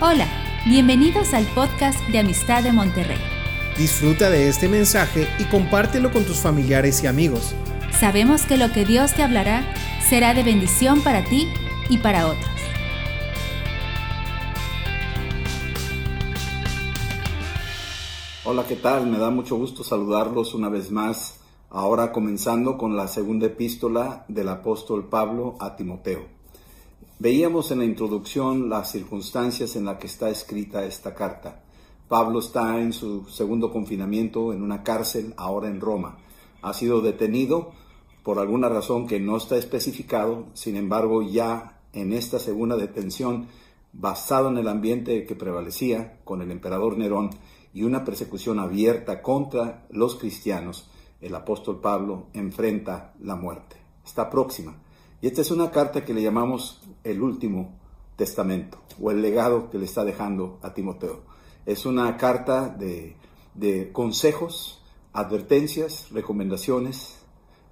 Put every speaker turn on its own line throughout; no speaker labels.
Hola, bienvenidos al podcast de Amistad de Monterrey.
Disfruta de este mensaje y compártelo con tus familiares y amigos.
Sabemos que lo que Dios te hablará será de bendición para ti y para otros.
Hola, ¿qué tal? Me da mucho gusto saludarlos una vez más, ahora comenzando con la segunda epístola del apóstol Pablo a Timoteo. Veíamos en la introducción las circunstancias en las que está escrita esta carta. Pablo está en su segundo confinamiento en una cárcel, ahora en Roma. Ha sido detenido por alguna razón que no está especificado, sin embargo ya en esta segunda detención, basado en el ambiente que prevalecía con el emperador Nerón y una persecución abierta contra los cristianos, el apóstol Pablo enfrenta la muerte. Está próxima. Y esta es una carta que le llamamos el último testamento o el legado que le está dejando a Timoteo. Es una carta de, consejos, advertencias, recomendaciones,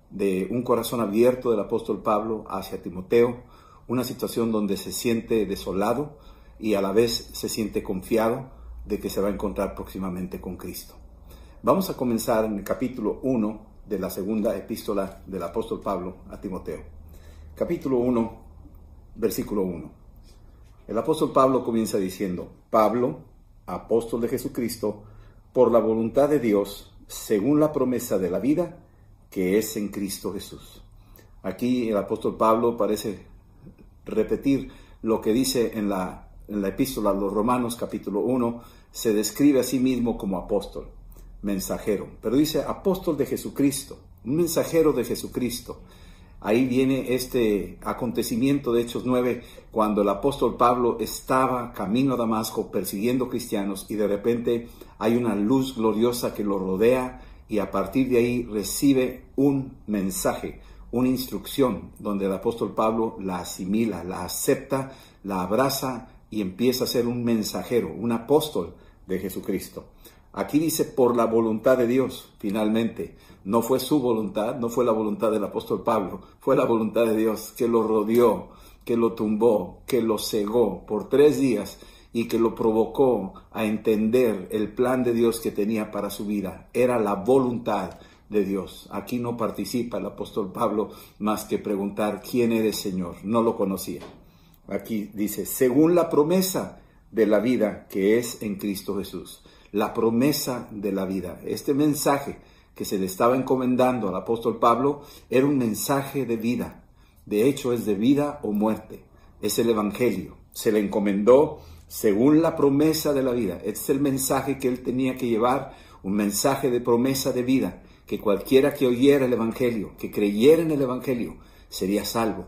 de un corazón abierto del apóstol Pablo hacia Timoteo, una situación donde se siente desolado y a la vez se siente confiado de que se va a encontrar próximamente con Cristo. Vamos a comenzar en el capítulo 1 de la segunda epístola del apóstol Pablo a Timoteo capítulo 1, versículo 1. El apóstol Pablo comienza diciendo, Pablo, apóstol de Jesucristo, por la voluntad de Dios, según la promesa de la vida que es en Cristo Jesús. Aquí el apóstol Pablo parece repetir lo que dice en la, en la epístola a los Romanos capítulo 1, se describe a sí mismo como apóstol, mensajero, pero dice apóstol de Jesucristo, un mensajero de Jesucristo. Ahí viene este acontecimiento de Hechos 9, cuando el apóstol Pablo estaba camino a Damasco persiguiendo cristianos y de repente hay una luz gloriosa que lo rodea y a partir de ahí recibe un mensaje, una instrucción donde el apóstol Pablo la asimila, la acepta, la abraza y empieza a ser un mensajero, un apóstol de Jesucristo. Aquí dice por la voluntad de Dios, finalmente. No fue su voluntad, no fue la voluntad del apóstol Pablo, fue la voluntad de Dios que lo rodeó, que lo tumbó, que lo cegó por tres días y que lo provocó a entender el plan de Dios que tenía para su vida. Era la voluntad de Dios. Aquí no participa el apóstol Pablo más que preguntar quién eres Señor. No lo conocía. Aquí dice, según la promesa de la vida que es en Cristo Jesús la promesa de la vida. Este mensaje que se le estaba encomendando al apóstol Pablo era un mensaje de vida. De hecho, es de vida o muerte. Es el Evangelio. Se le encomendó según la promesa de la vida. Este es el mensaje que él tenía que llevar, un mensaje de promesa de vida, que cualquiera que oyera el Evangelio, que creyera en el Evangelio, sería salvo.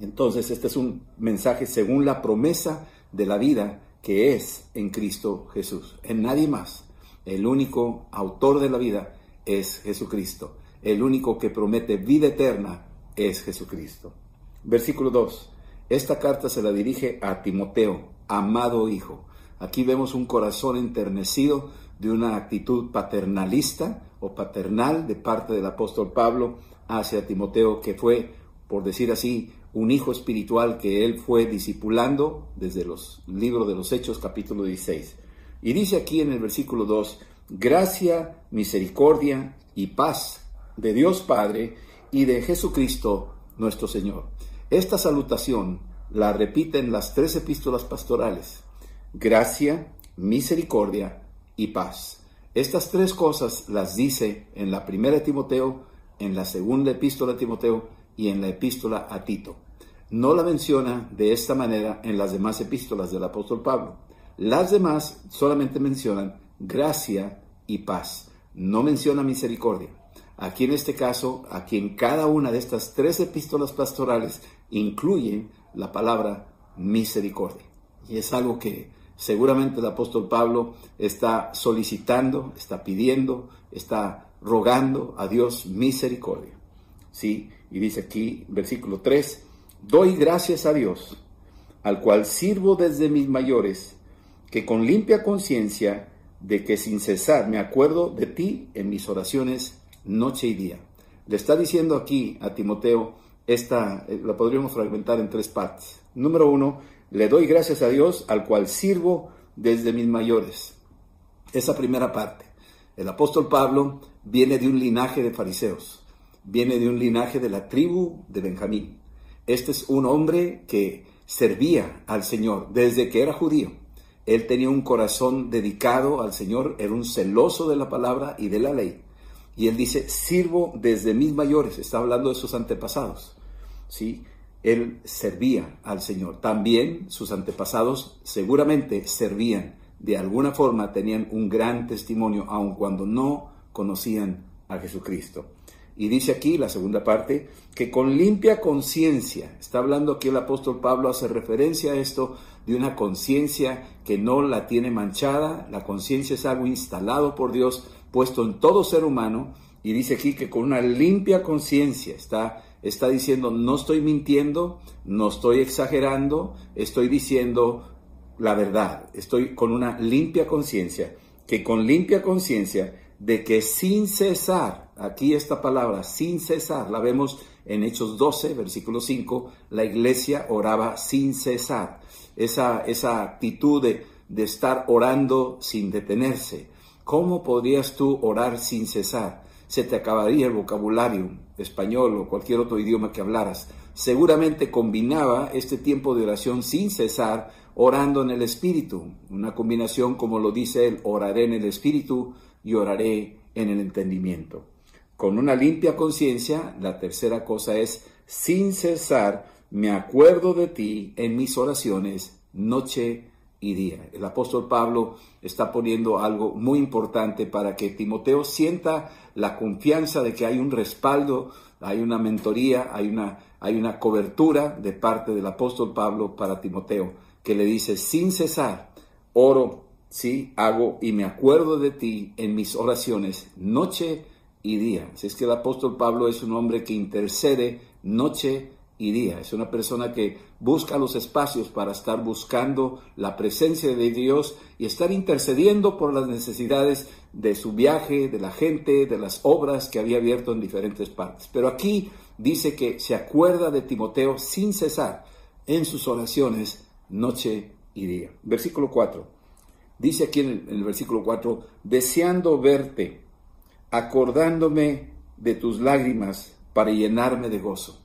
Entonces, este es un mensaje según la promesa de la vida que es en Cristo Jesús, en nadie más. El único autor de la vida es Jesucristo. El único que promete vida eterna es Jesucristo. Versículo 2. Esta carta se la dirige a Timoteo, amado hijo. Aquí vemos un corazón enternecido de una actitud paternalista o paternal de parte del apóstol Pablo hacia Timoteo, que fue, por decir así, un hijo espiritual que él fue discipulando desde los libros de los Hechos capítulo 16. Y dice aquí en el versículo 2, gracia, misericordia y paz de Dios Padre y de Jesucristo nuestro Señor. Esta salutación la repiten las tres epístolas pastorales. Gracia, misericordia y paz. Estas tres cosas las dice en la primera Timoteo, en la segunda epístola de Timoteo y en la epístola a Tito. No la menciona de esta manera en las demás epístolas del apóstol Pablo. Las demás solamente mencionan gracia y paz. No menciona misericordia. Aquí en este caso, aquí en cada una de estas tres epístolas pastorales incluye la palabra misericordia. Y es algo que seguramente el apóstol Pablo está solicitando, está pidiendo, está rogando a Dios misericordia. ¿sí? Y dice aquí, versículo 3, doy gracias a Dios, al cual sirvo desde mis mayores, que con limpia conciencia de que sin cesar me acuerdo de ti en mis oraciones noche y día. Le está diciendo aquí a Timoteo, esta eh, la podríamos fragmentar en tres partes. Número uno, le doy gracias a Dios al cual sirvo desde mis mayores. Esa primera parte. El apóstol Pablo viene de un linaje de fariseos, viene de un linaje de la tribu de Benjamín. Este es un hombre que servía al Señor desde que era judío. Él tenía un corazón dedicado al Señor, era un celoso de la palabra y de la ley. Y él dice, sirvo desde mis mayores, está hablando de sus antepasados. ¿sí? Él servía al Señor. También sus antepasados seguramente servían. De alguna forma tenían un gran testimonio, aun cuando no conocían a Jesucristo. Y dice aquí la segunda parte, que con limpia conciencia, está hablando aquí el apóstol Pablo, hace referencia a esto de una conciencia que no la tiene manchada, la conciencia es algo instalado por Dios, puesto en todo ser humano, y dice aquí que con una limpia conciencia está, está diciendo, no estoy mintiendo, no estoy exagerando, estoy diciendo la verdad, estoy con una limpia conciencia, que con limpia conciencia de que sin cesar, aquí esta palabra, sin cesar, la vemos en Hechos 12, versículo 5, la iglesia oraba sin cesar. Esa, esa actitud de, de estar orando sin detenerse. ¿Cómo podrías tú orar sin cesar? Se te acabaría el vocabulario español o cualquier otro idioma que hablaras. Seguramente combinaba este tiempo de oración sin cesar orando en el Espíritu. Una combinación como lo dice él, oraré en el Espíritu y oraré en el entendimiento. Con una limpia conciencia, la tercera cosa es, sin cesar, me acuerdo de ti en mis oraciones, noche y día. El apóstol Pablo está poniendo algo muy importante para que Timoteo sienta la confianza de que hay un respaldo, hay una mentoría, hay una, hay una cobertura de parte del apóstol Pablo para Timoteo, que le dice, sin cesar, oro ¿sí? Hago y me acuerdo de ti en mis oraciones noche y día. Si es que el apóstol Pablo es un hombre que intercede noche Es una persona que busca los espacios para estar buscando la presencia de Dios y estar intercediendo por las necesidades de su viaje, de la gente, de las obras que había abierto en diferentes partes. Pero aquí dice que se acuerda de Timoteo sin cesar en sus oraciones noche y día. Versículo 4. Dice aquí en el, versículo 4, deseando verte, acordándome de tus lágrimas para llenarme de gozo.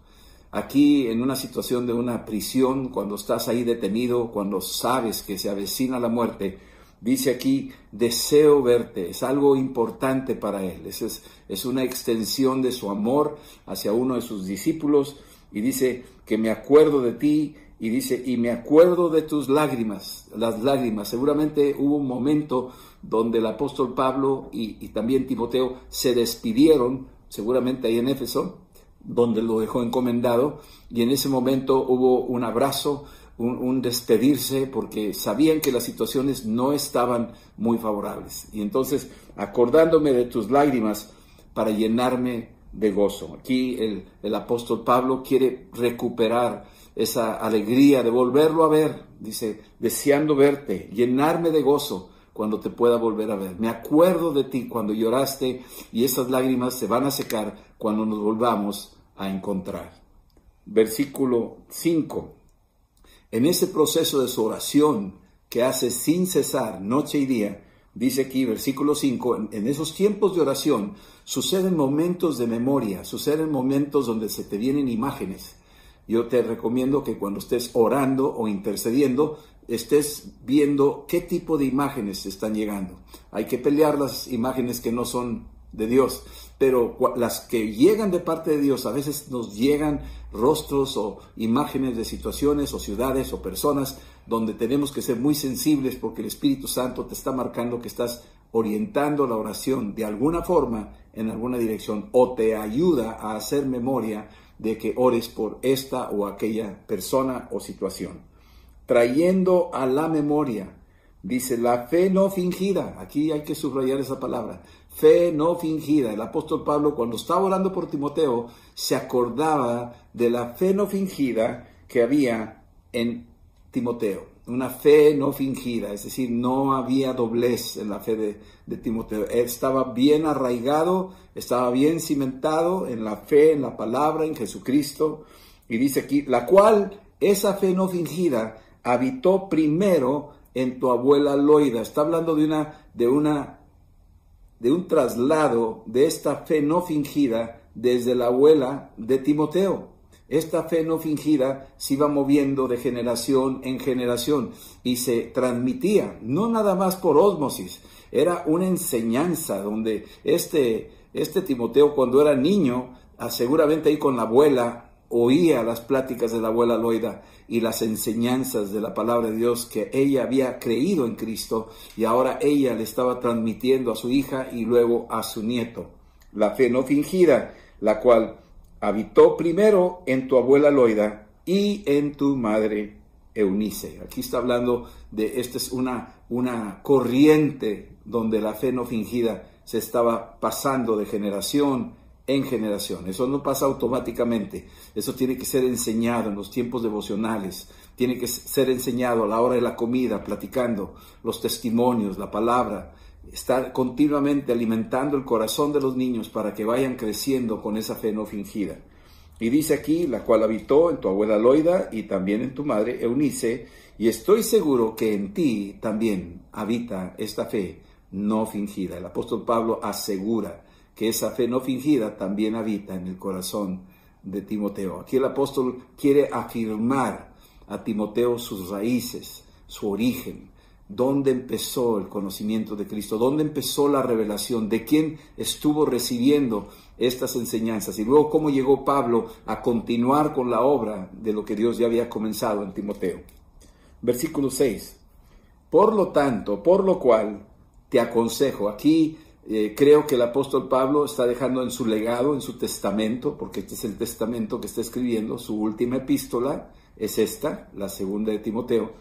Aquí en una situación de una prisión, cuando estás ahí detenido, cuando sabes que se avecina la muerte, dice aquí, deseo verte, es algo importante para él, es, es una extensión de su amor hacia uno de sus discípulos y dice que me acuerdo de ti y dice, y me acuerdo de tus lágrimas, las lágrimas. Seguramente hubo un momento donde el apóstol Pablo y, también Timoteo se despidieron, seguramente ahí en Éfeso, donde lo dejó encomendado, y en ese momento hubo un abrazo, un, despedirse, porque sabían que las situaciones no estaban muy favorables. Y entonces, acordándome de tus lágrimas para llenarme de gozo. Aquí el, el apóstol Pablo quiere recuperar esa alegría de volverlo a ver, dice, deseando verte, llenarme de gozo cuando te pueda volver a ver. Me acuerdo de ti cuando lloraste y esas lágrimas se van a secar cuando nos volvamos a encontrar. Versículo 5. En ese proceso de su oración que hace sin cesar, noche y día, dice aquí, versículo 5, en, esos tiempos de oración suceden momentos de memoria, suceden momentos donde se te vienen imágenes, yo te recomiendo que cuando estés orando o intercediendo, estés viendo qué tipo de imágenes están llegando. Hay que pelear las imágenes que no son de Dios, pero las que llegan de parte de Dios, a veces nos llegan rostros o imágenes de situaciones o ciudades o personas donde tenemos que ser muy sensibles porque el Espíritu Santo te está marcando que estás orientando la oración de alguna forma en alguna dirección o te ayuda a hacer memoria de que ores por esta o aquella persona o situación. Trayendo a la memoria, dice la fe no fingida, aquí hay que subrayar esa palabra, fe no fingida. El apóstol Pablo cuando estaba orando por Timoteo se acordaba de la fe no fingida que había en Timoteo una fe no fingida, es decir, no había doblez en la fe de, Timoteo. Estaba bien arraigado, estaba bien cimentado en la fe, en la palabra, en Jesucristo. Y dice aquí, la cual, esa fe no fingida, habitó primero en tu abuela Loida. Está hablando de una, de una, de un traslado de esta fe no fingida desde la abuela de Timoteo. Esta fe no fingida se iba moviendo de generación en generación y se transmitía, no nada más por ósmosis, era una enseñanza donde este, este Timoteo cuando era niño, ah, seguramente ahí con la abuela, oía las pláticas de la abuela Loida y las enseñanzas de la palabra de Dios que ella había creído en Cristo y ahora ella le estaba transmitiendo a su hija y luego a su nieto. La fe no fingida, la cual habitó primero en tu abuela Loida y en tu madre Eunice. Aquí está hablando de, esta es una, una corriente donde la fe no fingida se estaba pasando de generación en generación. Eso no pasa automáticamente. Eso tiene que ser enseñado en los tiempos devocionales. Tiene que ser enseñado a la hora de la comida, platicando los testimonios, la palabra, estar continuamente alimentando el corazón de los niños para que vayan creciendo con esa fe no fingida. Y dice aquí, la cual habitó en tu abuela Loida y también en tu madre Eunice, y estoy seguro que en ti también habita esta fe no fingida. El apóstol Pablo asegura que esa fe no fingida también habita en el corazón de Timoteo. Aquí el apóstol quiere afirmar a Timoteo sus raíces, su origen, dónde empezó el conocimiento de Cristo, dónde empezó la revelación, de quién estuvo recibiendo estas enseñanzas y luego cómo llegó Pablo a continuar con la obra de lo que Dios ya había comenzado en Timoteo. Versículo 6. Por lo tanto, por lo cual te aconsejo, aquí eh, creo que el apóstol Pablo está dejando en su legado, en su testamento, porque este es el testamento que está escribiendo, su última epístola es esta, la segunda de Timoteo,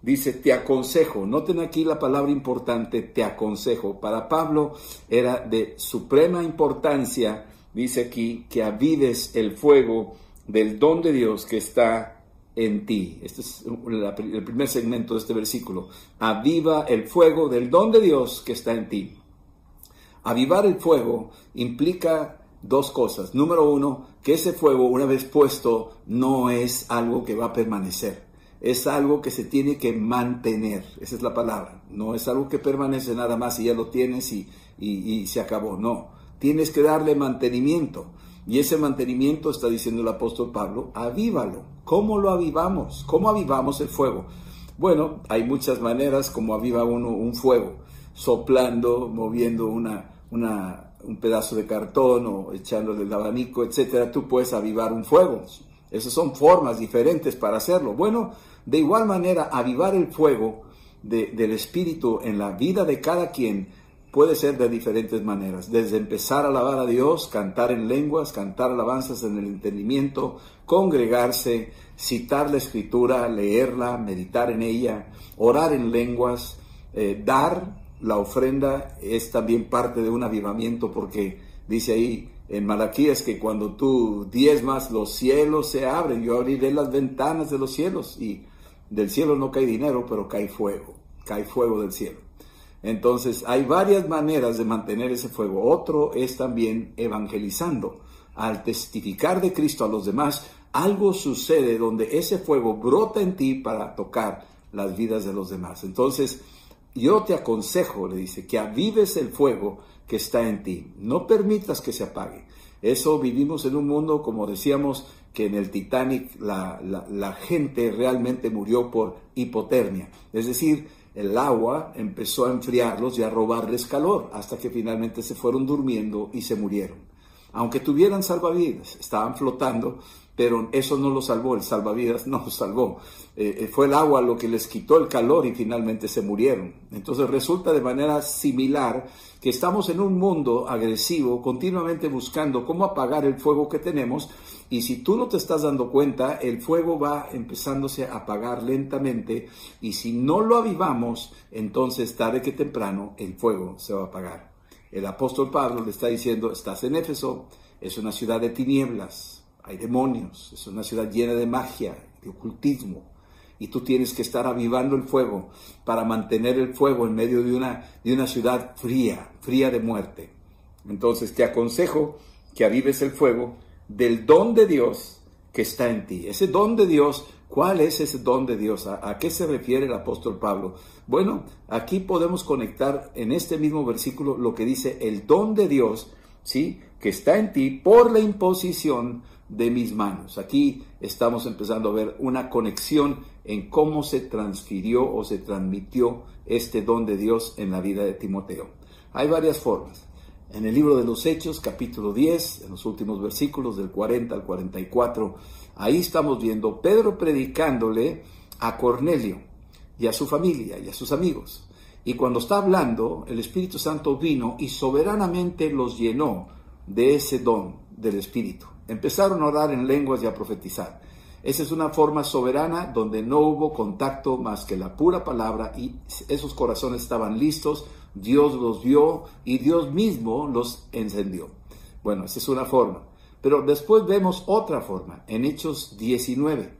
dice, te aconsejo, noten aquí la palabra importante, te aconsejo. Para Pablo era de suprema importancia, dice aquí, que avives el fuego del don de Dios que está en ti. Este es el primer segmento de este versículo. Aviva el fuego del don de Dios que está en ti. Avivar el fuego implica dos cosas. Número uno, que ese fuego, una vez puesto, no es algo que va a permanecer es algo que se tiene que mantener, esa es la palabra, no es algo que permanece nada más y ya lo tienes y, y, se acabó, no, tienes que darle mantenimiento. Y ese mantenimiento, está diciendo el apóstol Pablo, avívalo. ¿Cómo lo avivamos? ¿Cómo avivamos el fuego? Bueno, hay muchas maneras como aviva uno un fuego, soplando, moviendo una, un pedazo de cartón o echándole el abanico, etcétera. Tú puedes avivar un fuego. Esas son formas diferentes para hacerlo. Bueno, de igual manera, avivar el fuego del Espíritu en la vida de cada quien puede ser de diferentes maneras. Desde empezar a alabar a Dios, cantar en lenguas, cantar alabanzas en el entendimiento, congregarse, citar la escritura, leerla, meditar en ella, orar en lenguas, eh, dar la ofrenda es también parte de un avivamiento porque dice ahí, en Malaquías que cuando tú diezmas los cielos se abren, yo abriré las ventanas de los cielos y del cielo no cae dinero, pero cae fuego, cae fuego del cielo. Entonces hay varias maneras de mantener ese fuego. Otro es también evangelizando. Al testificar de Cristo a los demás, algo sucede donde ese fuego brota en ti para tocar las vidas de los demás. Entonces, yo te aconsejo, le dice, que avives el fuego que está en ti. No permitas que se apague. Eso vivimos en un mundo, como decíamos, que en el Titanic la, la, gente realmente murió por hipotermia. Es decir, el agua empezó a enfriarlos y a robarles calor hasta que finalmente se fueron durmiendo y se murieron. Aunque tuvieran salvavidas, estaban flotando, pero eso no lo salvó, el salvavidas no lo salvó. Eh, eh, fue el agua lo que les quitó el calor y finalmente se murieron. Entonces resulta de manera similar que estamos en un mundo agresivo, continuamente buscando cómo apagar el fuego que tenemos, y si tú no te estás dando cuenta, el fuego va empezándose a apagar lentamente, y si no lo avivamos, entonces tarde que temprano el fuego se va a apagar. El apóstol Pablo le está diciendo, estás en Éfeso, es una ciudad de tinieblas, hay demonios, es una ciudad llena de magia, de ocultismo, y tú tienes que estar avivando el fuego para mantener el fuego en medio de una, de una ciudad fría, fría de muerte. Entonces te aconsejo que avives el fuego del don de Dios que está en ti. Ese don de Dios, ¿Cuál es ese don de Dios? ¿A, qué se refiere el apóstol Pablo? Bueno, aquí podemos conectar en este mismo versículo lo que dice el don de Dios, ¿sí? Que está en ti por la imposición de mis manos. Aquí estamos empezando a ver una conexión en cómo se transfirió o se transmitió este don de Dios en la vida de Timoteo. Hay varias formas. En el libro de los Hechos, capítulo 10, en los últimos versículos del 40 al 44, ahí estamos viendo Pedro predicándole a Cornelio y a su familia y a sus amigos. Y cuando está hablando, el Espíritu Santo vino y soberanamente los llenó de ese don del Espíritu. Empezaron a orar en lenguas y a profetizar. Esa es una forma soberana donde no hubo contacto más que la pura palabra y esos corazones estaban listos, Dios los vio y Dios mismo los encendió. Bueno, esa es una forma. Pero después vemos otra forma, en Hechos 19,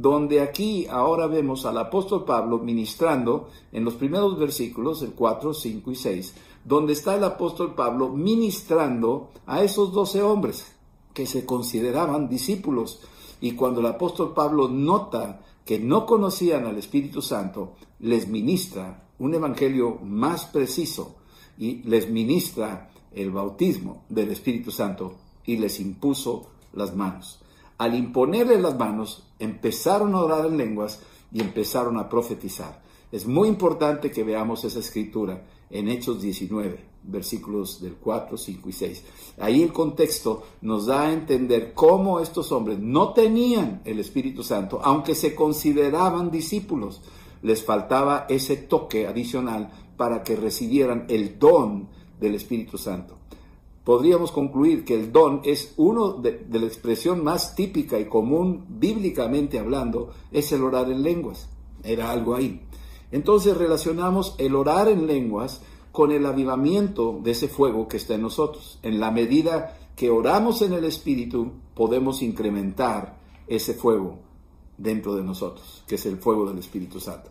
donde aquí ahora vemos al apóstol Pablo ministrando en los primeros versículos, el 4, 5 y 6, donde está el apóstol Pablo ministrando a esos doce hombres que se consideraban discípulos. Y cuando el apóstol Pablo nota que no conocían al Espíritu Santo, les ministra un evangelio más preciso y les ministra el bautismo del Espíritu Santo y les impuso las manos. Al imponerle las manos, empezaron a orar en lenguas y empezaron a profetizar. Es muy importante que veamos esa escritura en Hechos 19, versículos del 4, 5 y 6. Ahí el contexto nos da a entender cómo estos hombres no tenían el Espíritu Santo, aunque se consideraban discípulos. Les faltaba ese toque adicional para que recibieran el don del Espíritu Santo. Podríamos concluir que el don es uno de, de la expresión más típica y común bíblicamente hablando, es el orar en lenguas. Era algo ahí. Entonces relacionamos el orar en lenguas con el avivamiento de ese fuego que está en nosotros. En la medida que oramos en el Espíritu, podemos incrementar ese fuego dentro de nosotros, que es el fuego del Espíritu Santo.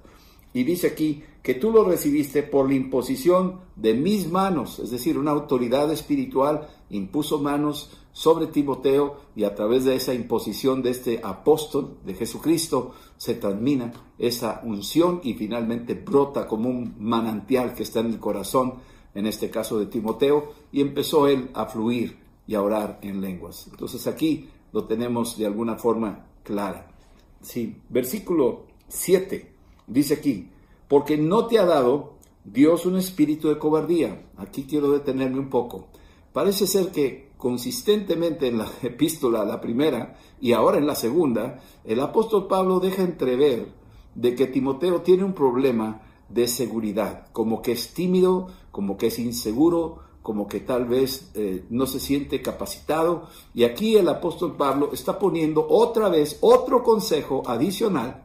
Y dice aquí que tú lo recibiste por la imposición de mis manos, es decir, una autoridad espiritual impuso manos sobre Timoteo y a través de esa imposición de este apóstol de Jesucristo se termina esa unción y finalmente brota como un manantial que está en el corazón, en este caso de Timoteo, y empezó él a fluir y a orar en lenguas. Entonces aquí lo tenemos de alguna forma clara. Sí, versículo 7 dice aquí, porque no te ha dado Dios un espíritu de cobardía. Aquí quiero detenerme un poco. Parece ser que consistentemente en la epístola, la primera, y ahora en la segunda, el apóstol Pablo deja entrever de que Timoteo tiene un problema de seguridad, como que es tímido, como que es inseguro, como que tal vez eh, no se siente capacitado. Y aquí el apóstol Pablo está poniendo otra vez otro consejo adicional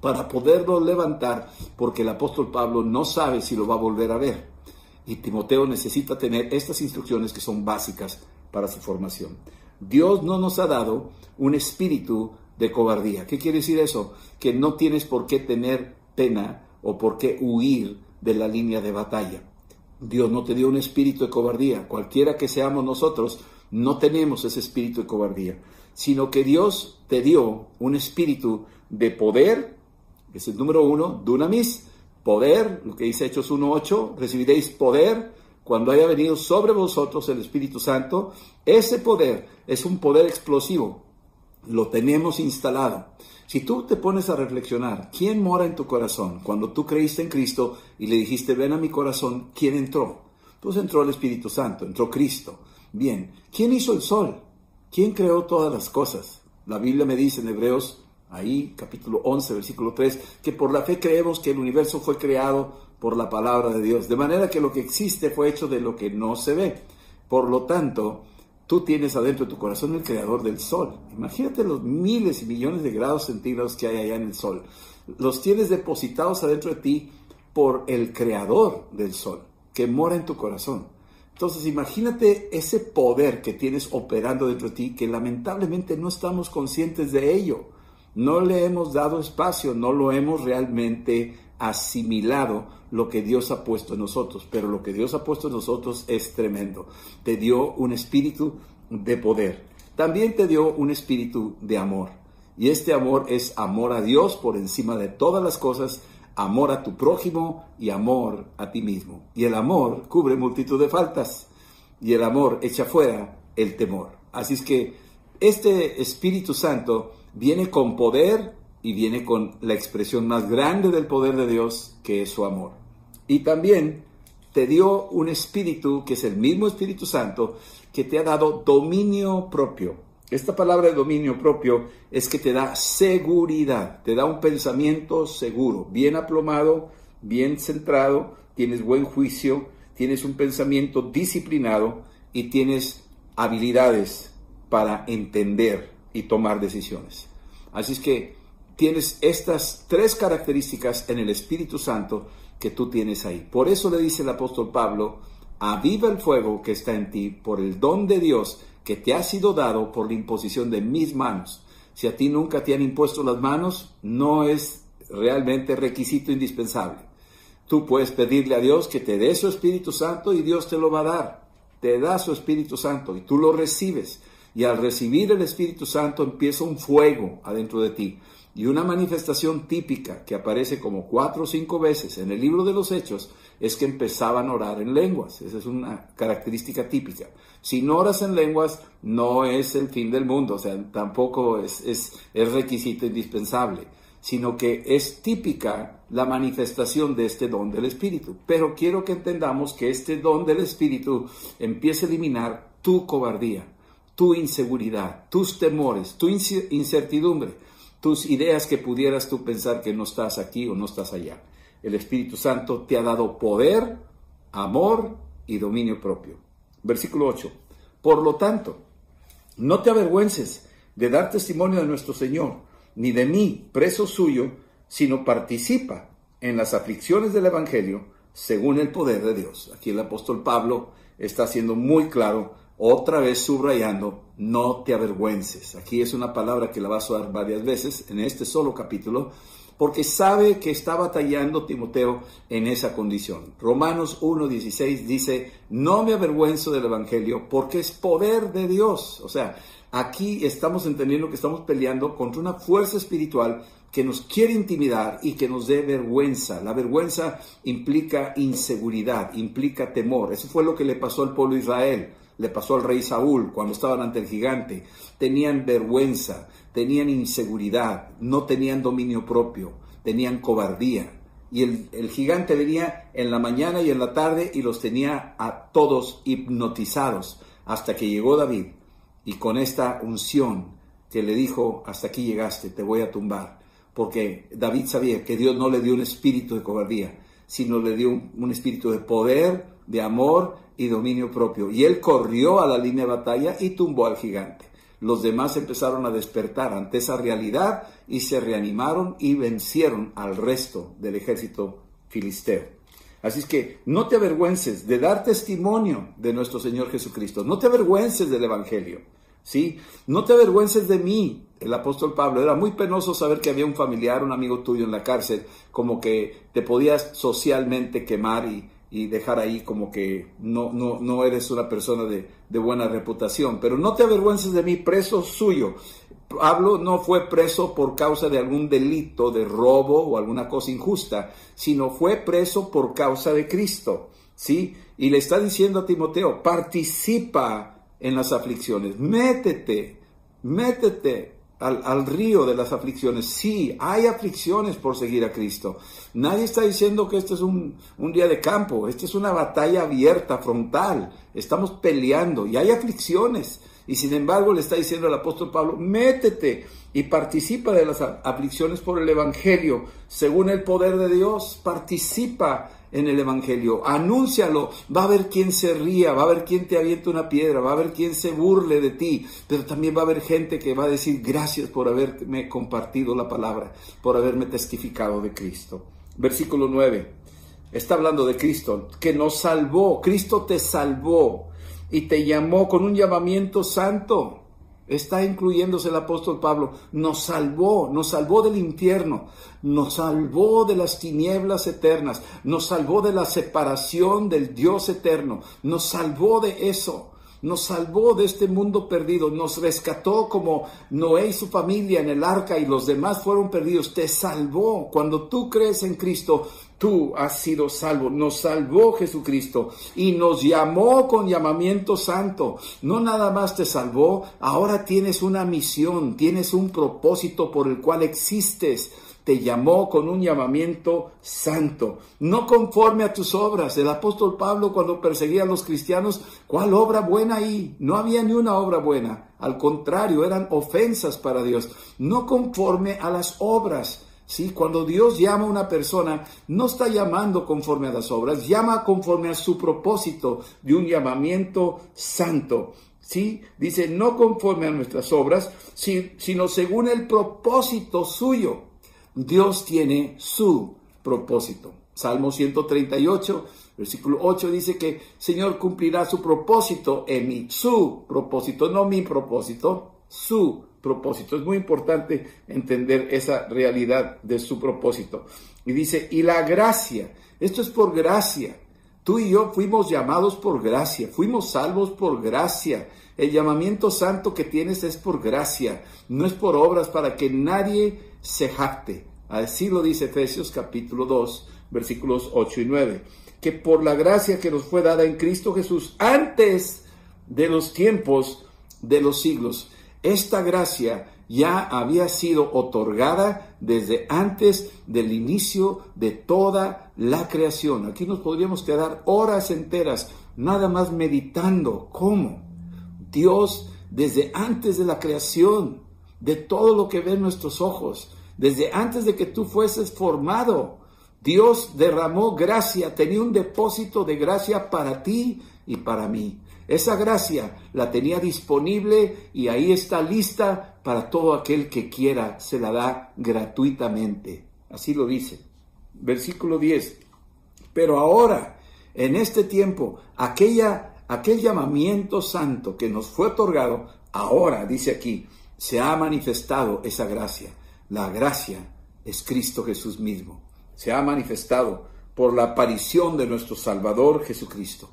para poderlo levantar, porque el apóstol Pablo no sabe si lo va a volver a ver. Y Timoteo necesita tener estas instrucciones que son básicas para su formación. Dios no nos ha dado un espíritu de cobardía. ¿Qué quiere decir eso? Que no tienes por qué tener pena o por qué huir de la línea de batalla. Dios no te dio un espíritu de cobardía. Cualquiera que seamos nosotros, no tenemos ese espíritu de cobardía, sino que Dios te dio un espíritu de poder, es el número uno, dunamis, poder, lo que dice Hechos 1.8, recibiréis poder cuando haya venido sobre vosotros el Espíritu Santo. Ese poder es un poder explosivo, lo tenemos instalado. Si tú te pones a reflexionar, ¿quién mora en tu corazón? Cuando tú creíste en Cristo y le dijiste, ven a mi corazón, ¿quién entró? Pues entró el Espíritu Santo, entró Cristo. Bien, ¿quién hizo el sol? ¿Quién creó todas las cosas? La Biblia me dice en Hebreos ahí capítulo 11, versículo 3, que por la fe creemos que el universo fue creado por la palabra de Dios, de manera que lo que existe fue hecho de lo que no se ve. Por lo tanto, tú tienes adentro de tu corazón el creador del sol. Imagínate los miles y millones de grados centígrados que hay allá en el sol. Los tienes depositados adentro de ti por el creador del sol, que mora en tu corazón. Entonces imagínate ese poder que tienes operando dentro de ti, que lamentablemente no estamos conscientes de ello. No le hemos dado espacio, no lo hemos realmente asimilado lo que Dios ha puesto en nosotros, pero lo que Dios ha puesto en nosotros es tremendo. Te dio un espíritu de poder, también te dio un espíritu de amor. Y este amor es amor a Dios por encima de todas las cosas, amor a tu prójimo y amor a ti mismo. Y el amor cubre multitud de faltas y el amor echa fuera el temor. Así es que este Espíritu Santo viene con poder y viene con la expresión más grande del poder de Dios, que es su amor. Y también te dio un espíritu, que es el mismo Espíritu Santo, que te ha dado dominio propio. Esta palabra de dominio propio es que te da seguridad, te da un pensamiento seguro, bien aplomado, bien centrado, tienes buen juicio, tienes un pensamiento disciplinado y tienes habilidades para entender y tomar decisiones. Así es que tienes estas tres características en el Espíritu Santo que tú tienes ahí. Por eso le dice el apóstol Pablo, aviva el fuego que está en ti por el don de Dios que te ha sido dado por la imposición de mis manos. Si a ti nunca te han impuesto las manos, no es realmente requisito indispensable. Tú puedes pedirle a Dios que te dé su Espíritu Santo y Dios te lo va a dar. Te da su Espíritu Santo y tú lo recibes. Y al recibir el Espíritu Santo empieza un fuego adentro de ti. Y una manifestación típica que aparece como cuatro o cinco veces en el libro de los Hechos es que empezaban a orar en lenguas. Esa es una característica típica. Si no oras en lenguas, no es el fin del mundo, o sea, tampoco es, es, es requisito indispensable, sino que es típica la manifestación de este don del Espíritu. Pero quiero que entendamos que este don del Espíritu empieza a eliminar tu cobardía, tu inseguridad, tus temores, tu incertidumbre tus ideas que pudieras tú pensar que no estás aquí o no estás allá. El Espíritu Santo te ha dado poder, amor y dominio propio. Versículo 8. Por lo tanto, no te avergüences de dar testimonio de nuestro Señor, ni de mí, preso suyo, sino participa en las aflicciones del Evangelio según el poder de Dios. Aquí el apóstol Pablo está siendo muy claro otra vez subrayando, no te avergüences. Aquí es una palabra que la vas a usar varias veces en este solo capítulo, porque sabe que está batallando Timoteo en esa condición. Romanos 1.16 dice, no me avergüenzo del Evangelio porque es poder de Dios. O sea, aquí estamos entendiendo que estamos peleando contra una fuerza espiritual que nos quiere intimidar y que nos dé vergüenza. La vergüenza implica inseguridad, implica temor. Eso fue lo que le pasó al pueblo de Israel le pasó al rey Saúl cuando estaban ante el gigante. Tenían vergüenza, tenían inseguridad, no tenían dominio propio, tenían cobardía. Y el, gigante venía en la mañana y en la tarde y los tenía a todos hipnotizados hasta que llegó David y con esta unción que le dijo, hasta aquí llegaste, te voy a tumbar. Porque David sabía que Dios no le dio un espíritu de cobardía, sino le dio un espíritu de poder, de amor y dominio propio. Y él corrió a la línea de batalla y tumbó al gigante. Los demás empezaron a despertar ante esa realidad y se reanimaron y vencieron al resto del ejército filisteo. Así es que no te avergüences de dar testimonio de nuestro Señor Jesucristo. No te avergüences del Evangelio. ¿sí? No te avergüences de mí. El apóstol Pablo era muy penoso saber que había un familiar, un amigo tuyo en la cárcel, como que te podías socialmente quemar y, y dejar ahí como que no, no, no eres una persona de, de, buena reputación. Pero no te avergüences de mí, preso suyo. Pablo no fue preso por causa de algún delito de robo o alguna cosa injusta, sino fue preso por causa de Cristo. ¿Sí? Y le está diciendo a Timoteo, participa en las aflicciones, métete, métete, al, río de las aflicciones. Sí, hay aflicciones por seguir a Cristo. Nadie está diciendo que este es un, un día de campo, esta es una batalla abierta, frontal. Estamos peleando y hay aflicciones. Y sin embargo le está diciendo el apóstol Pablo, métete y participa de las aflicciones por el Evangelio, según el poder de Dios, participa en el Evangelio, anúncialo, va a haber quien se ría, va a haber quien te aviente una piedra, va a haber quien se burle de ti, pero también va a haber gente que va a decir gracias por haberme compartido la palabra, por haberme testificado de Cristo. Versículo 9, está hablando de Cristo, que nos salvó, Cristo te salvó y te llamó con un llamamiento santo. Está incluyéndose el apóstol Pablo. Nos salvó, nos salvó del infierno, nos salvó de las tinieblas eternas, nos salvó de la separación del Dios eterno, nos salvó de eso. nos salvó de este mundo perdido, nos rescató como Noé y su familia en el arca y los demás fueron perdidos, te salvó. Cuando tú crees en Cristo, tú has sido salvo, nos salvó Jesucristo y nos llamó con llamamiento santo. No nada más te salvó, ahora tienes una misión, tienes un propósito por el cual existes te llamó con un llamamiento santo, no conforme a tus obras. El apóstol Pablo cuando perseguía a los cristianos, ¿cuál obra buena ahí? No había ni una obra buena. Al contrario, eran ofensas para Dios, no conforme a las obras. Sí, cuando Dios llama a una persona, no está llamando conforme a las obras, llama conforme a su propósito de un llamamiento santo. ¿sí? Dice, no conforme a nuestras obras, sino según el propósito suyo. Dios tiene su propósito. Salmo 138, versículo 8 dice que Señor cumplirá su propósito en mí, su propósito, no mi propósito, su propósito. Es muy importante entender esa realidad de su propósito. Y dice, y la gracia, esto es por gracia. Tú y yo fuimos llamados por gracia, fuimos salvos por gracia. El llamamiento santo que tienes es por gracia, no es por obras para que nadie se jacte. Así lo dice Efesios capítulo 2, versículos 8 y 9. Que por la gracia que nos fue dada en Cristo Jesús antes de los tiempos de los siglos, esta gracia ya había sido otorgada desde antes del inicio de toda la creación. Aquí nos podríamos quedar horas enteras nada más meditando cómo Dios desde antes de la creación, de todo lo que ven nuestros ojos, desde antes de que tú fueses formado, Dios derramó gracia, tenía un depósito de gracia para ti y para mí. Esa gracia la tenía disponible y ahí está lista para todo aquel que quiera, se la da gratuitamente. Así lo dice. Versículo 10. Pero ahora, en este tiempo, aquella, aquel llamamiento santo que nos fue otorgado, ahora, dice aquí, se ha manifestado esa gracia. La gracia es Cristo Jesús mismo. Se ha manifestado por la aparición de nuestro Salvador Jesucristo.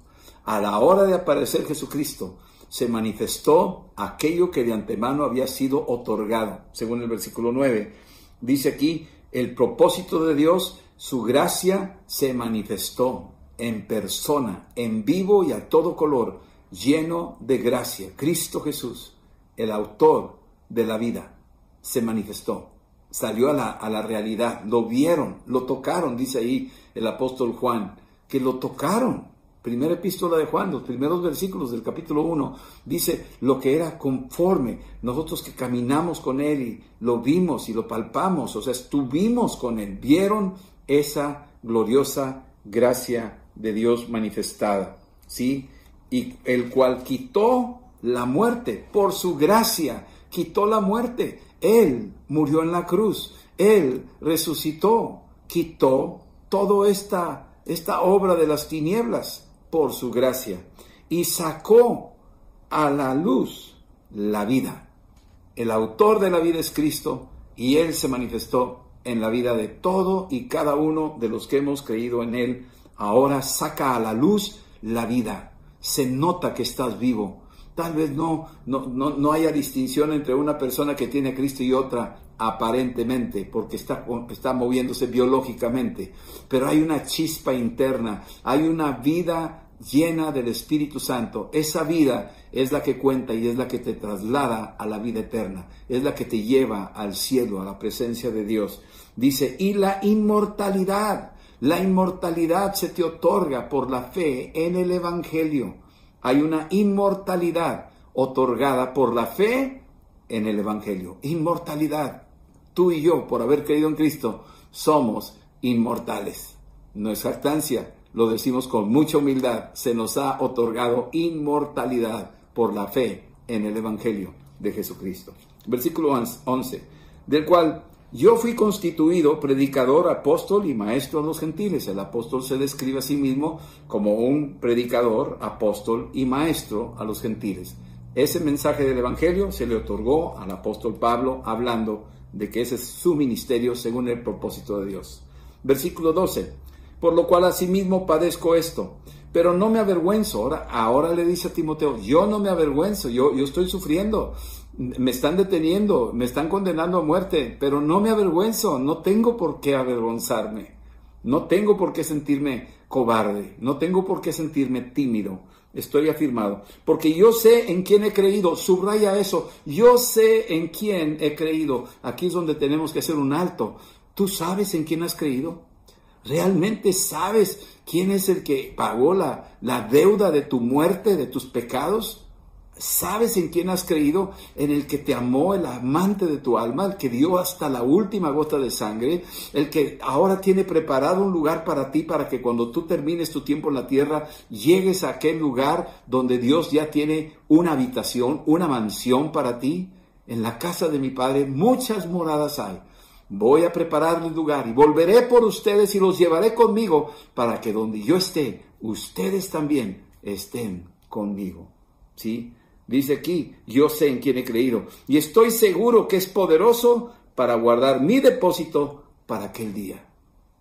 A la hora de aparecer Jesucristo, se manifestó aquello que de antemano había sido otorgado. Según el versículo 9, dice aquí, el propósito de Dios, su gracia se manifestó en persona, en vivo y a todo color, lleno de gracia. Cristo Jesús, el autor de la vida, se manifestó salió a la, a la realidad, lo vieron, lo tocaron, dice ahí el apóstol Juan, que lo tocaron. Primera epístola de Juan, los primeros versículos del capítulo 1, dice lo que era conforme. Nosotros que caminamos con Él y lo vimos y lo palpamos, o sea, estuvimos con Él, vieron esa gloriosa gracia de Dios manifestada, ¿sí? Y el cual quitó la muerte por su gracia, quitó la muerte. Él murió en la cruz, Él resucitó, quitó toda esta, esta obra de las tinieblas por su gracia y sacó a la luz la vida. El autor de la vida es Cristo y Él se manifestó en la vida de todo y cada uno de los que hemos creído en Él. Ahora saca a la luz la vida. Se nota que estás vivo Tal vez no, no, no, haya distinción entre una persona que tiene a Cristo y otra aparentemente, porque está, está moviéndose biológicamente, pero hay una chispa interna, hay una vida llena del Espíritu Santo. Esa vida es la que cuenta y es la que te traslada a la vida eterna, es la que te lleva al cielo, a la presencia de Dios. Dice, y la inmortalidad, la inmortalidad se te otorga por la fe en el Evangelio hay una inmortalidad otorgada por la fe en el Evangelio. Inmortalidad. Tú y yo, por haber creído en Cristo, somos inmortales. No es jactancia, lo decimos con mucha humildad. Se nos ha otorgado inmortalidad por la fe en el Evangelio de Jesucristo. Versículo 11, del cual yo fui constituido predicador, apóstol y maestro a los gentiles. El apóstol se describe a sí mismo como un predicador, apóstol y maestro a los gentiles. Ese mensaje del Evangelio se le otorgó al apóstol Pablo hablando de que ese es su ministerio según el propósito de Dios. Versículo 12. Por lo cual asimismo padezco esto, pero no me avergüenzo. Ahora, ahora le dice a Timoteo, yo no me avergüenzo, yo, yo estoy sufriendo, me están deteniendo, me están condenando a muerte, pero no me avergüenzo, no tengo por qué avergonzarme, no tengo por qué sentirme cobarde, no tengo por qué sentirme tímido. Estoy afirmado, porque yo sé en quién he creído, subraya eso, yo sé en quién he creído. Aquí es donde tenemos que hacer un alto. ¿Tú sabes en quién has creído? ¿Realmente sabes quién es el que pagó la, la deuda de tu muerte, de tus pecados? ¿Sabes en quién has creído? En el que te amó, el amante de tu alma, el que dio hasta la última gota de sangre, el que ahora tiene preparado un lugar para ti para que cuando tú termines tu tiempo en la tierra, llegues a aquel lugar donde Dios ya tiene una habitación, una mansión para ti. En la casa de mi Padre muchas moradas hay. Voy a preparar el lugar y volveré por ustedes y los llevaré conmigo para que donde yo esté, ustedes también estén conmigo. ¿Sí? Dice aquí, yo sé en quién he creído y estoy seguro que es poderoso para guardar mi depósito para aquel día.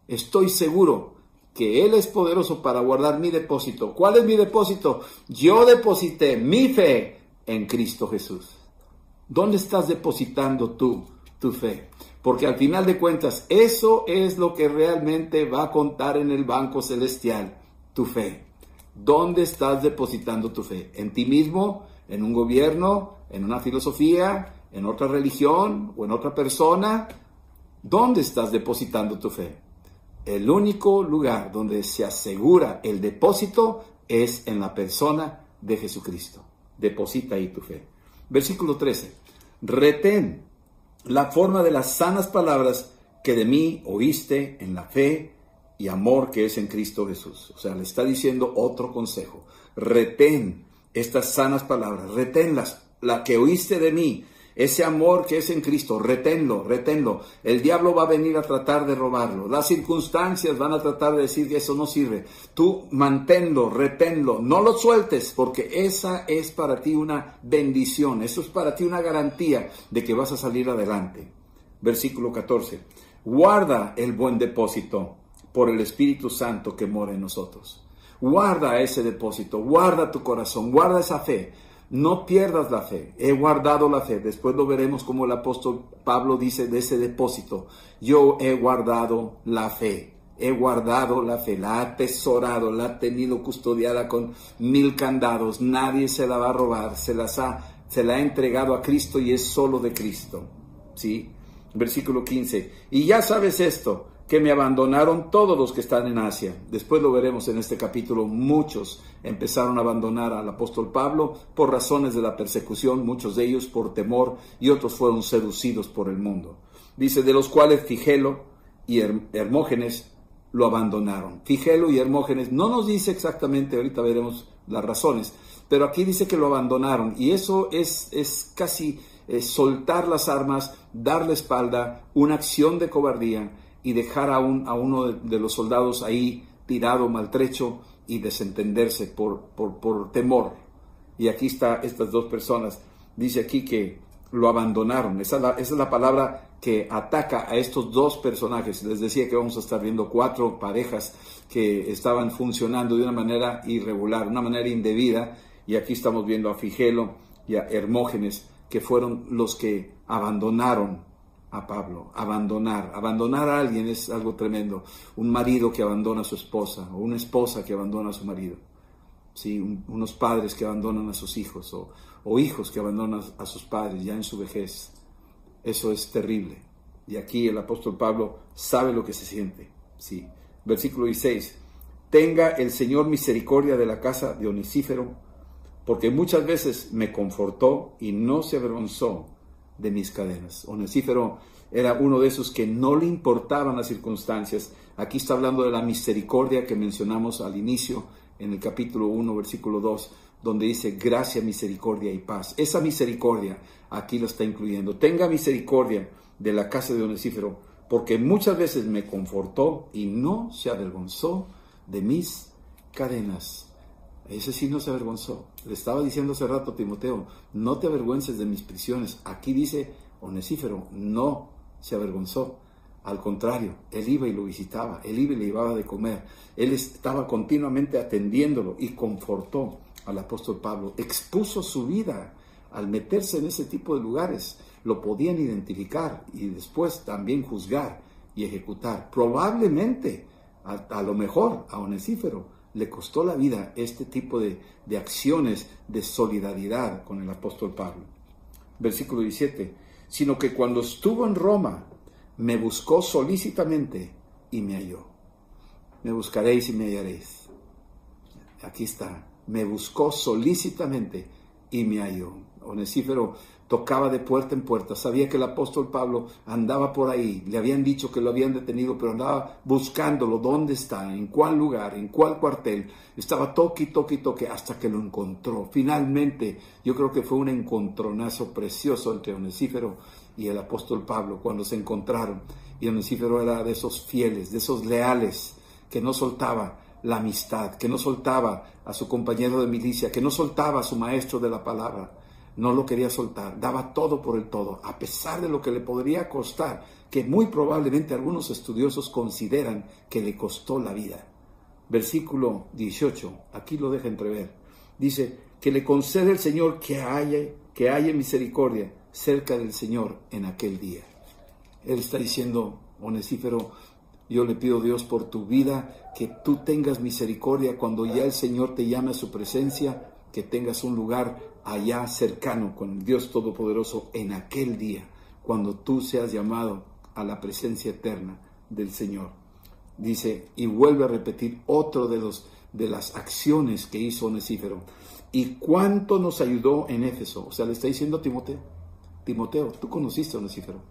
Estoy seguro que Él es poderoso para guardar mi depósito. ¿Cuál es mi depósito? Yo deposité mi fe en Cristo Jesús. ¿Dónde estás depositando tú tu fe? Porque al final de cuentas, eso es lo que realmente va a contar en el banco celestial, tu fe. ¿Dónde estás depositando tu fe? ¿En ti mismo? En un gobierno, en una filosofía, en otra religión o en otra persona, ¿dónde estás depositando tu fe? El único lugar donde se asegura el depósito es en la persona de Jesucristo. Deposita ahí tu fe. Versículo 13. Retén la forma de las sanas palabras que de mí oíste en la fe y amor que es en Cristo Jesús. O sea, le está diciendo otro consejo. Retén estas sanas palabras, reténlas, la que oíste de mí, ese amor que es en Cristo, reténlo, reténlo. El diablo va a venir a tratar de robarlo. Las circunstancias van a tratar de decir que eso no sirve. Tú manténlo, reténlo, no lo sueltes, porque esa es para ti una bendición, eso es para ti una garantía de que vas a salir adelante. Versículo 14. Guarda el buen depósito por el Espíritu Santo que mora en nosotros. Guarda ese depósito, guarda tu corazón, guarda esa fe. No pierdas la fe. He guardado la fe. Después lo veremos como el apóstol Pablo dice de ese depósito. Yo he guardado la fe. He guardado la fe, la ha atesorado, la ha tenido custodiada con mil candados. Nadie se la va a robar. Se, ha, se la ha entregado a Cristo y es solo de Cristo. ¿Sí? Versículo 15. Y ya sabes esto que me abandonaron todos los que están en Asia. Después lo veremos en este capítulo. Muchos empezaron a abandonar al apóstol Pablo por razones de la persecución, muchos de ellos por temor y otros fueron seducidos por el mundo. Dice, de los cuales Figelo y Hermógenes lo abandonaron. Figelo y Hermógenes no nos dice exactamente, ahorita veremos las razones, pero aquí dice que lo abandonaron y eso es, es casi soltar las armas, dar la espalda, una acción de cobardía y dejar a, un, a uno de, los soldados ahí tirado, maltrecho y desentenderse por, por, temor. Y aquí está estas dos personas. Dice aquí que lo abandonaron. Esa es, la, esa es la palabra que ataca a estos dos personajes. Les decía que vamos a estar viendo cuatro parejas que estaban funcionando de una manera irregular, una manera indebida. Y aquí estamos viendo a Figelo y a Hermógenes, que fueron los que abandonaron a Pablo, abandonar. Abandonar a alguien es algo tremendo. Un marido que abandona a su esposa o una esposa que abandona a su marido. ¿Sí? unos padres que abandonan a sus hijos o, o hijos que abandonan a sus padres ya en su vejez. Eso es terrible. Y aquí el apóstol Pablo sabe lo que se siente. ¿sí? Versículo 16. Tenga el Señor misericordia de la casa de Onisífero, porque muchas veces me confortó y no se avergonzó de mis cadenas. Onesífero era uno de esos que no le importaban las circunstancias. Aquí está hablando de la misericordia que mencionamos al inicio en el capítulo 1, versículo 2, donde dice gracia, misericordia y paz. Esa misericordia aquí lo está incluyendo. Tenga misericordia de la casa de Onesífero, porque muchas veces me confortó y no se avergonzó de mis cadenas. Ese sí no se avergonzó. Le estaba diciendo hace rato a Timoteo, no te avergüences de mis prisiones. Aquí dice Onesífero, no se avergonzó. Al contrario, él iba y lo visitaba, él iba y le llevaba de comer, él estaba continuamente atendiéndolo y confortó al apóstol Pablo, expuso su vida al meterse en ese tipo de lugares, lo podían identificar y después también juzgar y ejecutar. Probablemente, a, lo mejor, a Onesífero le costó la vida este tipo de, de acciones de solidaridad con el apóstol Pablo. Versículo 17, sino que cuando estuvo en Roma, me buscó solícitamente y me halló. Me buscaréis y me hallaréis. Aquí está. Me buscó solícitamente y me halló. Onesífero tocaba de puerta en puerta, sabía que el apóstol Pablo andaba por ahí, le habían dicho que lo habían detenido, pero andaba buscándolo, dónde está, en cuál lugar, en cuál cuartel, estaba toque, toque, toque, hasta que lo encontró. Finalmente, yo creo que fue un encontronazo precioso entre Onesífero y el apóstol Pablo cuando se encontraron. Y Onesífero era de esos fieles, de esos leales, que no soltaba la amistad, que no soltaba a su compañero de milicia, que no soltaba a su maestro de la palabra no lo quería soltar, daba todo por el todo, a pesar de lo que le podría costar, que muy probablemente algunos estudiosos consideran que le costó la vida. Versículo 18, aquí lo deja entrever. Dice, que le concede el Señor que haya, que haya misericordia cerca del Señor en aquel día. Él está diciendo, Onesífero, yo le pido a Dios por tu vida, que tú tengas misericordia cuando ya el Señor te llame a su presencia, que tengas un lugar allá cercano con Dios Todopoderoso en aquel día, cuando tú seas llamado a la presencia eterna del Señor. Dice, y vuelve a repetir otro de, los, de las acciones que hizo Onesífero. ¿Y cuánto nos ayudó en Éfeso? O sea, le está diciendo a Timoteo, Timoteo, tú conociste a Onesífero.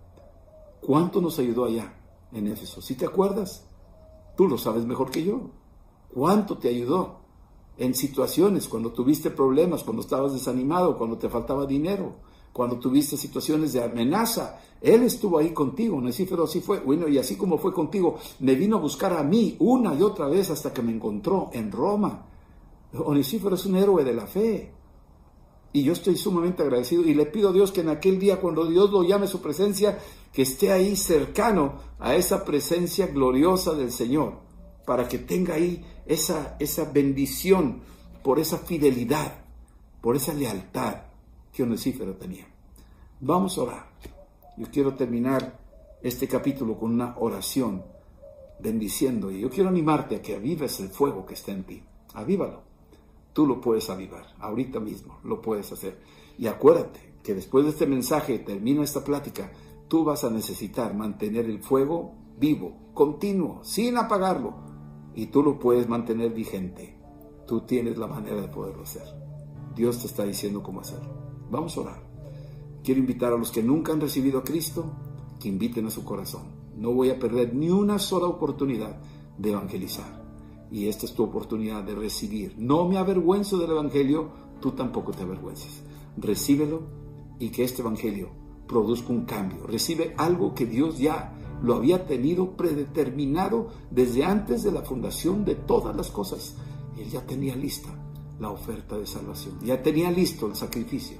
¿Cuánto nos ayudó allá en Éfeso? Si te acuerdas, tú lo sabes mejor que yo. ¿Cuánto te ayudó? En situaciones, cuando tuviste problemas, cuando estabas desanimado, cuando te faltaba dinero, cuando tuviste situaciones de amenaza. Él estuvo ahí contigo, Onesífero así fue. Bueno, y así como fue contigo, me vino a buscar a mí una y otra vez hasta que me encontró en Roma. Onesífero es un héroe de la fe. Y yo estoy sumamente agradecido y le pido a Dios que en aquel día, cuando Dios lo llame a su presencia, que esté ahí cercano a esa presencia gloriosa del Señor, para que tenga ahí esa, esa bendición, por esa fidelidad, por esa lealtad que Onesífero tenía. Vamos a orar. Yo quiero terminar este capítulo con una oración bendiciendo y yo quiero animarte a que avives el fuego que está en ti. Avívalo. Tú lo puedes avivar, ahorita mismo lo puedes hacer. Y acuérdate que después de este mensaje, termina esta plática, tú vas a necesitar mantener el fuego vivo, continuo, sin apagarlo, y tú lo puedes mantener vigente. Tú tienes la manera de poderlo hacer. Dios te está diciendo cómo hacerlo. Vamos a orar. Quiero invitar a los que nunca han recibido a Cristo que inviten a su corazón. No voy a perder ni una sola oportunidad de evangelizar. Y esta es tu oportunidad de recibir. No me avergüenzo del Evangelio, tú tampoco te avergüences. Recíbelo y que este Evangelio produzca un cambio. Recibe algo que Dios ya lo había tenido predeterminado desde antes de la fundación de todas las cosas. Él ya tenía lista la oferta de salvación, ya tenía listo el sacrificio.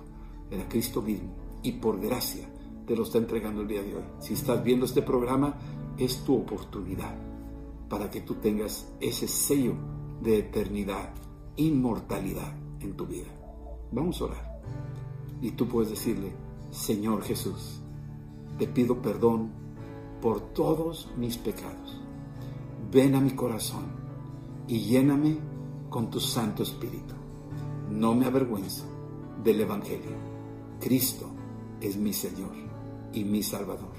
Era Cristo mismo y por gracia te lo está entregando el día de hoy. Si estás viendo este programa, es tu oportunidad para que tú tengas ese sello de eternidad, inmortalidad en tu vida. Vamos a orar. Y tú puedes decirle, Señor Jesús, te pido perdón por todos mis pecados. Ven a mi corazón y lléname con tu Santo Espíritu. No me avergüenzo del Evangelio. Cristo es mi Señor y mi Salvador.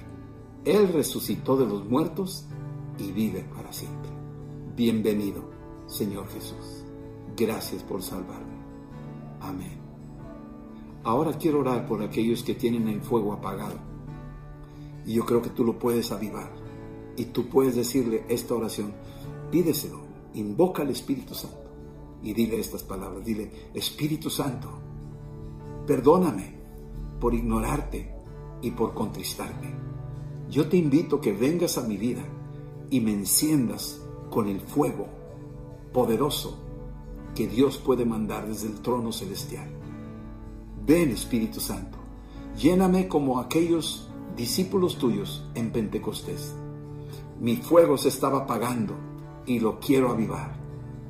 Él resucitó de los muertos y vive para siempre. Bienvenido, Señor Jesús. Gracias por salvarme. Amén. Ahora quiero orar por aquellos que tienen el fuego apagado y yo creo que tú lo puedes avivar. Y tú puedes decirle esta oración, pídeselo, invoca al Espíritu Santo y dile estas palabras, dile, Espíritu Santo, perdóname por ignorarte y por contristarme. Yo te invito que vengas a mi vida y me enciendas con el fuego poderoso que Dios puede mandar desde el trono celestial. Ven Espíritu Santo, lléname como aquellos discípulos tuyos en Pentecostés. Mi fuego se estaba apagando y lo quiero avivar.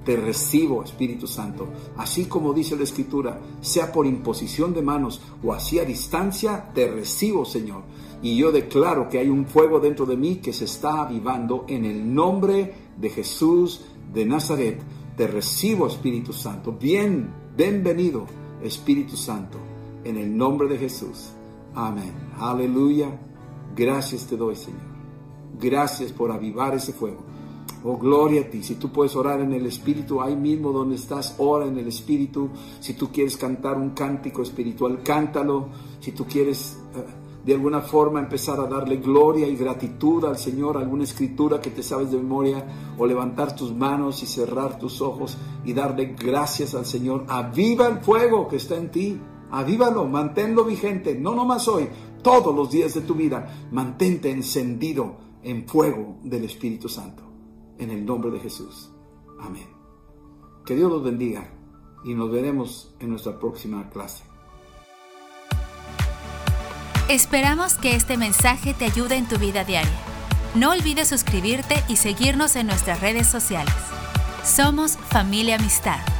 Te recibo, Espíritu Santo, así como dice la Escritura, sea por imposición de manos o así a distancia, te recibo, Señor. Y yo declaro que hay un fuego dentro de mí que se está avivando en el nombre de Jesús de Nazaret. Te recibo, Espíritu Santo. Bien, bienvenido, Espíritu Santo, en el nombre de Jesús. Amén. Aleluya. Gracias te doy, Señor. Gracias por avivar ese fuego. Oh, gloria a ti. Si tú puedes orar en el Espíritu, ahí mismo donde estás, ora en el Espíritu. Si tú quieres cantar un cántico espiritual, cántalo. Si tú quieres eh, de alguna forma empezar a darle gloria y gratitud al Señor, alguna escritura que te sabes de memoria, o levantar tus manos y cerrar tus ojos y darle gracias al Señor. Aviva el fuego que está en ti. Avívalo, manténlo vigente, no nomás hoy, todos los días de tu vida. Mantente encendido en fuego del Espíritu Santo en el nombre de Jesús. Amén. Que Dios los bendiga y nos veremos en nuestra próxima clase.
Esperamos que este mensaje te ayude en tu vida diaria. No olvides suscribirte y seguirnos en nuestras redes sociales. Somos familia amistad.